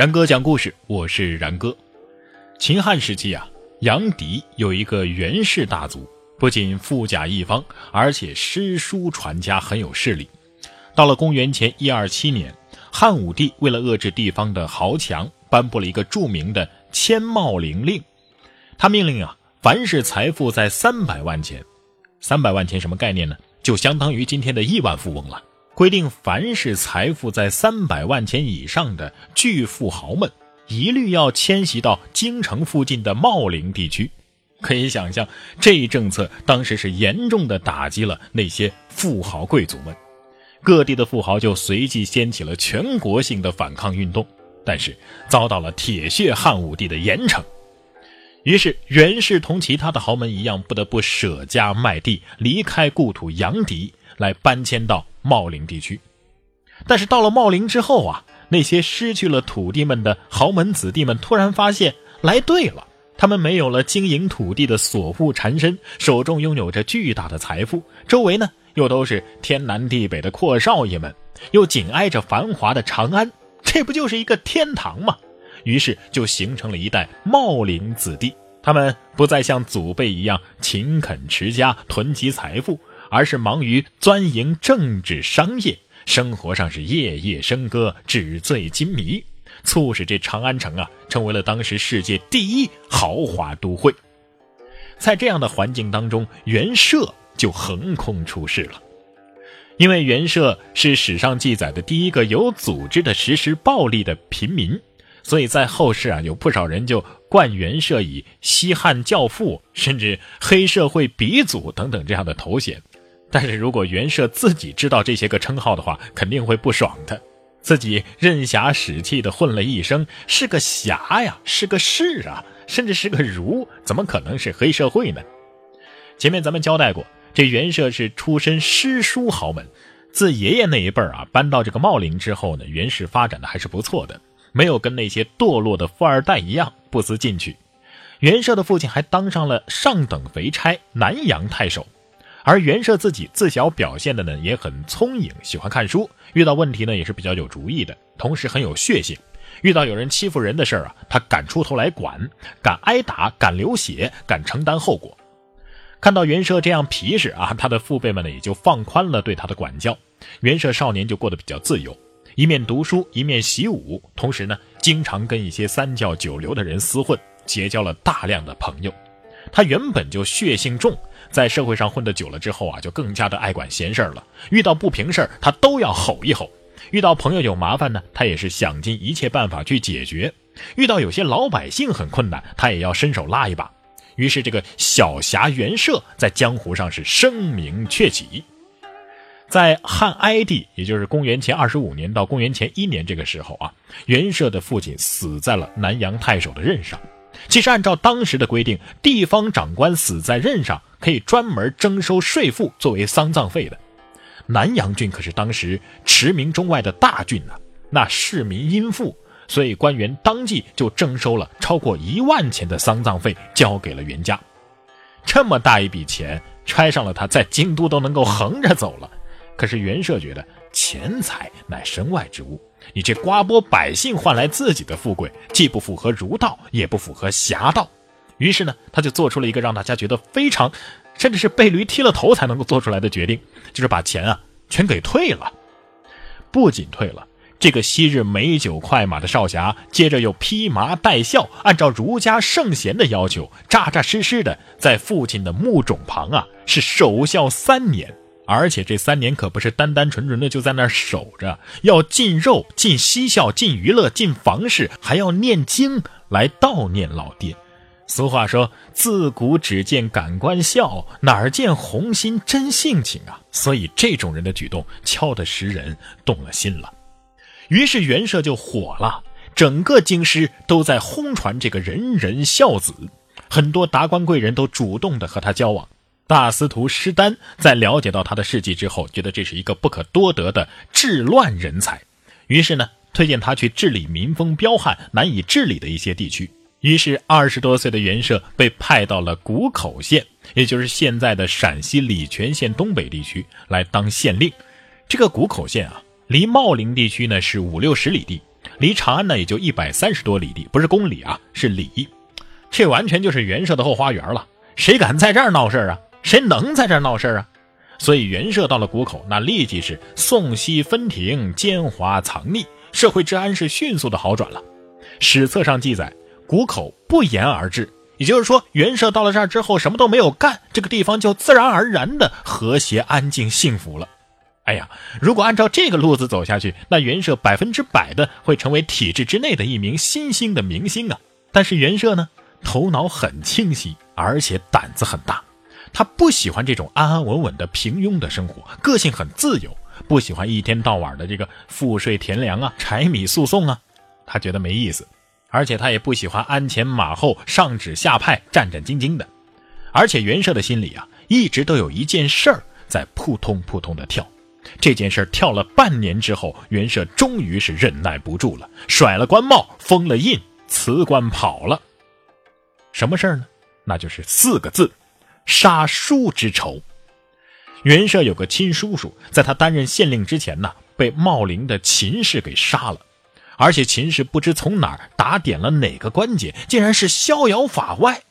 然哥讲故事，我是然哥。秦汉时期啊，杨迪有一个袁氏大族，不仅富甲一方，而且诗书传家，很有势力。到了公元前一二七年，汉武帝为了遏制地方的豪强，颁布了一个著名的迁茂陵令。他命令啊，凡是财富在三百万钱，三百万钱什么概念呢？就相当于今天的亿万富翁了。规定，凡是财富在三百万钱以上的巨富豪们，一律要迁徙到京城附近的茂陵地区。可以想象，这一政策当时是严重的打击了那些富豪贵族们。各地的富豪就随即掀起了全国性的反抗运动，但是遭到了铁血汉武帝的严惩。于是，袁氏同其他的豪门一样，不得不舍家卖地，离开故土阳翟，来搬迁到。茂陵地区，但是到了茂陵之后啊，那些失去了土地们的豪门子弟们突然发现来对了，他们没有了经营土地的所护缠身，手中拥有着巨大的财富，周围呢又都是天南地北的阔少爷们，又紧挨着繁华的长安，这不就是一个天堂吗？于是就形成了一代茂陵子弟，他们不再像祖辈一样勤恳持家，囤积财富。而是忙于钻营政治商业，生活上是夜夜笙歌，纸醉金迷，促使这长安城啊成为了当时世界第一豪华都会。在这样的环境当中，袁绍就横空出世了。因为袁绍是史上记载的第一个有组织的实施暴力的平民，所以在后世啊有不少人就冠袁绍以西汉教父，甚至黑社会鼻祖等等这样的头衔。但是如果袁绍自己知道这些个称号的话，肯定会不爽的。自己任侠使气的混了一生，是个侠呀，是个士啊，甚至是个儒，怎么可能是黑社会呢？前面咱们交代过，这袁绍是出身诗书豪门，自爷爷那一辈儿啊搬到这个茂陵之后呢，袁氏发展的还是不错的，没有跟那些堕落的富二代一样不思进取。袁绍的父亲还当上了上等肥差、南阳太守。而袁绍自己自小表现的呢也很聪颖，喜欢看书，遇到问题呢也是比较有主意的，同时很有血性。遇到有人欺负人的事儿啊，他敢出头来管，敢挨打，敢流血，敢承担后果。看到袁绍这样皮实啊，他的父辈们呢也就放宽了对他的管教。袁绍少年就过得比较自由，一面读书，一面习武，同时呢经常跟一些三教九流的人厮混，结交了大量的朋友。他原本就血性重。在社会上混得久了之后啊，就更加的爱管闲事儿了。遇到不平事儿，他都要吼一吼；遇到朋友有麻烦呢，他也是想尽一切办法去解决；遇到有些老百姓很困难，他也要伸手拉一把。于是，这个小侠袁绍在江湖上是声名鹊起。在汉哀帝，也就是公元前二十五年到公元前一年这个时候啊，袁绍的父亲死在了南阳太守的任上。其实，按照当时的规定，地方长官死在任上，可以专门征收税赋作为丧葬费的。南阳郡可是当时驰名中外的大郡呐，那市民殷富，所以官员当即就征收了超过一万钱的丧葬费，交给了袁家。这么大一笔钱，揣上了他在京都都能够横着走了。可是袁绍觉得钱财乃身外之物。你这刮拨百姓换来自己的富贵，既不符合儒道，也不符合侠道。于是呢，他就做出了一个让大家觉得非常，甚至是被驴踢了头才能够做出来的决定，就是把钱啊全给退了。不仅退了，这个昔日美酒快马的少侠，接着又披麻戴孝，按照儒家圣贤的要求，扎扎实实的在父亲的墓冢旁啊是守孝三年。而且这三年可不是单单纯纯的就在那儿守着，要进肉、进嬉笑、进娱乐、进房事，还要念经来悼念老爹。俗话说：“自古只见感官笑，哪儿见红心真性情啊！”所以这种人的举动敲得时人动了心了。于是袁绍就火了，整个京师都在轰传这个仁人孝子，很多达官贵人都主动的和他交往。大司徒施丹在了解到他的事迹之后，觉得这是一个不可多得的治乱人才，于是呢，推荐他去治理民风彪悍、难以治理的一些地区。于是，二十多岁的袁绍被派到了谷口县，也就是现在的陕西礼泉县东北地区来当县令。这个谷口县啊，离茂陵地区呢是五六十里地，离长安呢也就一百三十多里地，不是公里啊，是里。这完全就是袁绍的后花园了，谁敢在这儿闹事啊？谁能在这闹事啊？所以袁绍到了谷口，那立即是宋西分庭，奸猾藏匿，社会治安是迅速的好转了。史册上记载，谷口不言而至，也就是说，袁绍到了这儿之后，什么都没有干，这个地方就自然而然的和谐、安静、幸福了。哎呀，如果按照这个路子走下去，那袁绍百分之百的会成为体制之内的一名新兴的明星啊！但是袁绍呢，头脑很清晰，而且胆子很大，他不喜欢这种安安稳稳的平庸的生活，个性很自由，不喜欢一天到晚的这个赋税田粮啊、柴米诉讼啊，他觉得没意思，而且他也不喜欢鞍前马后、上指下派、战战兢兢的。而且袁绍的心里啊，一直都有一件事儿在扑通扑通的跳。这件事跳了半年之后，袁绍终于是忍耐不住了，甩了官帽，封了印，辞官跑了。什么事儿呢？那就是四个字：杀叔之仇。袁绍有个亲叔叔，在他担任县令之前呢，被茂陵的秦氏给杀了，而且秦氏不知从哪儿打点了哪个关节，竟然是逍遥法外。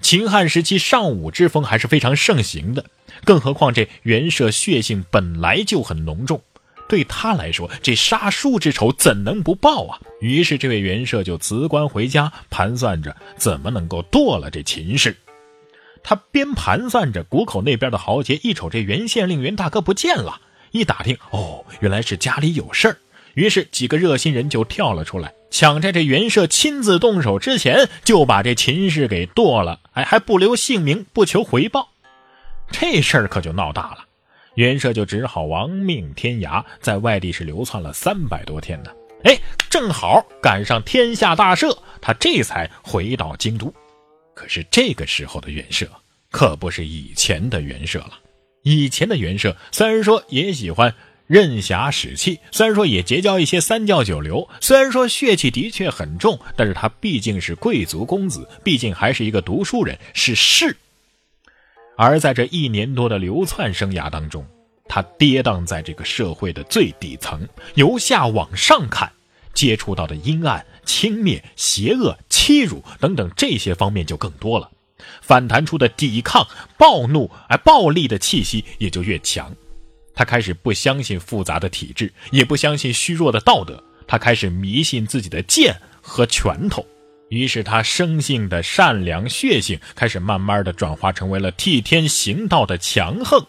秦汉时期尚武之风还是非常盛行的，更何况这袁绍血性本来就很浓重，对他来说，这杀叔之仇怎能不报啊？于是这位袁绍就辞官回家，盘算着怎么能够剁了这秦氏。他边盘算着，谷口那边的豪杰一瞅这袁县令袁大哥不见了，一打听，哦，原来是家里有事儿。于是几个热心人就跳了出来，抢在这袁绍亲自动手之前，就把这秦氏给剁了。哎，还不留姓名，不求回报，这事儿可就闹大了。袁绍就只好亡命天涯，在外地是流窜了三百多天呢。哎，正好赶上天下大赦，他这才回到京都。可是这个时候的袁绍可不是以前的袁绍了。以前的袁绍虽然说也喜欢。任侠使气，虽然说也结交一些三教九流，虽然说血气的确很重，但是他毕竟是贵族公子，毕竟还是一个读书人，是士。而在这一年多的流窜生涯当中，他跌宕在这个社会的最底层，由下往上看，接触到的阴暗、轻蔑、邪恶、欺辱等等这些方面就更多了，反弹出的抵抗、暴怒、而暴力的气息也就越强。他开始不相信复杂的体制，也不相信虚弱的道德，他开始迷信自己的剑和拳头。于是，他生性的善良血性开始慢慢的转化成为了替天行道的强横。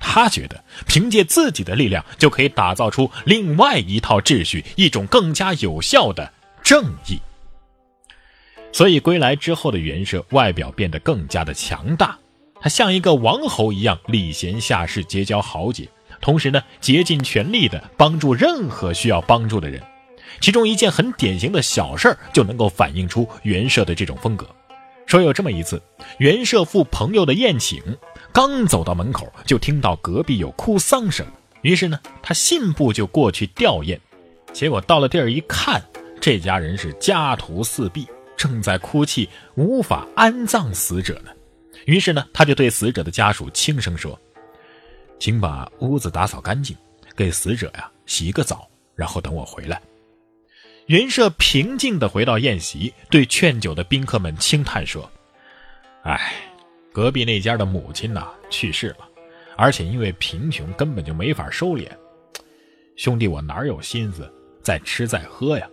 他觉得凭借自己的力量就可以打造出另外一套秩序，一种更加有效的正义。所以，归来之后的袁绍外表变得更加的强大，他像一个王侯一样礼贤下士，结交豪杰。同时呢，竭尽全力的帮助任何需要帮助的人。其中一件很典型的小事儿，就能够反映出袁绍的这种风格。说有这么一次，袁绍赴朋友的宴请，刚走到门口，就听到隔壁有哭丧声。于是呢，他信步就过去吊唁。结果到了地儿一看，这家人是家徒四壁，正在哭泣，无法安葬死者呢。于是呢，他就对死者的家属轻声说。请把屋子打扫干净，给死者呀洗个澡，然后等我回来。云社平静地回到宴席，对劝酒的宾客们轻叹说：“哎，隔壁那家的母亲呐去世了，而且因为贫穷，根本就没法收敛。兄弟，我哪有心思再吃再喝呀？”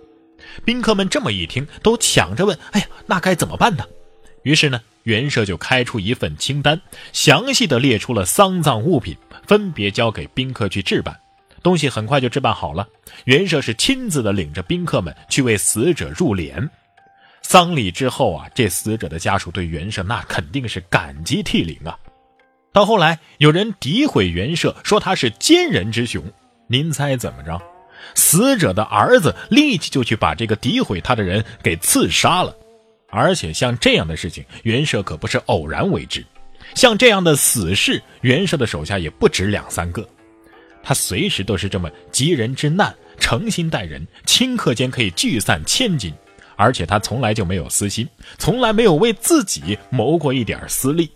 宾客们这么一听，都抢着问：“哎呀，那该怎么办呢？”于是呢，袁绍就开出一份清单，详细的列出了丧葬物品。分别交给宾客去置办，东西很快就置办好了。袁绍是亲自的领着宾客们去为死者入殓。丧礼之后啊，这死者的家属对袁绍那肯定是感激涕零啊。到后来，有人诋毁袁绍，说他是奸人之雄。您猜怎么着？死者的儿子立即就去把这个诋毁他的人给刺杀了。而且像这样的事情，袁绍可不是偶然为之。像这样的死士，袁绍的手下也不止两三个，他随时都是这么急人之难，诚心待人，顷刻间可以聚散千金，而且他从来就没有私心，从来没有为自己谋过一点私利。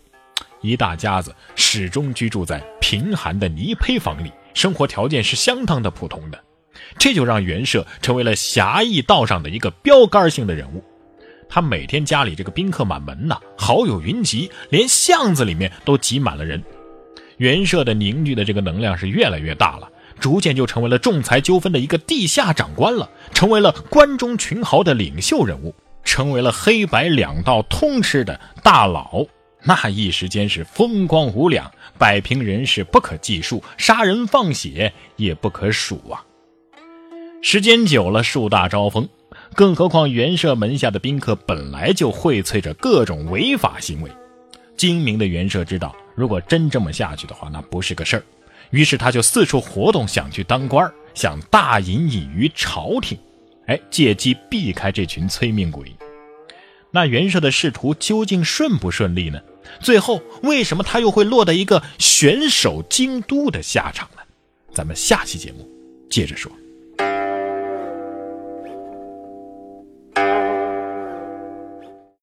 一大家子始终居住在贫寒的泥坯房里，生活条件是相当的普通的。这就让袁绍成为了侠义道上的一个标杆性的人物。他每天家里这个宾客满门呐，好友云集，连巷子里面都挤满了人。袁绍的凝聚的这个能量是越来越大了，逐渐就成为了仲裁纠纷的一个地下长官了，成为了关中群豪的领袖人物，成为了黑白两道通吃的大佬。那一时间是风光无两，摆平人事不可计数，杀人放血也不可数啊。时间久了，树大招风，更何况袁绍门下的宾客本来就荟萃着各种违法行为，精明的袁绍知道。如果真这么下去的话，那不是个事儿。于是他就四处活动，想去当官想大隐隐于朝廷，哎，借机避开这群催命鬼。那袁绍的仕途究竟顺不顺利呢？最后为什么他又会落得一个悬守京都的下场呢？咱们下期节目接着说。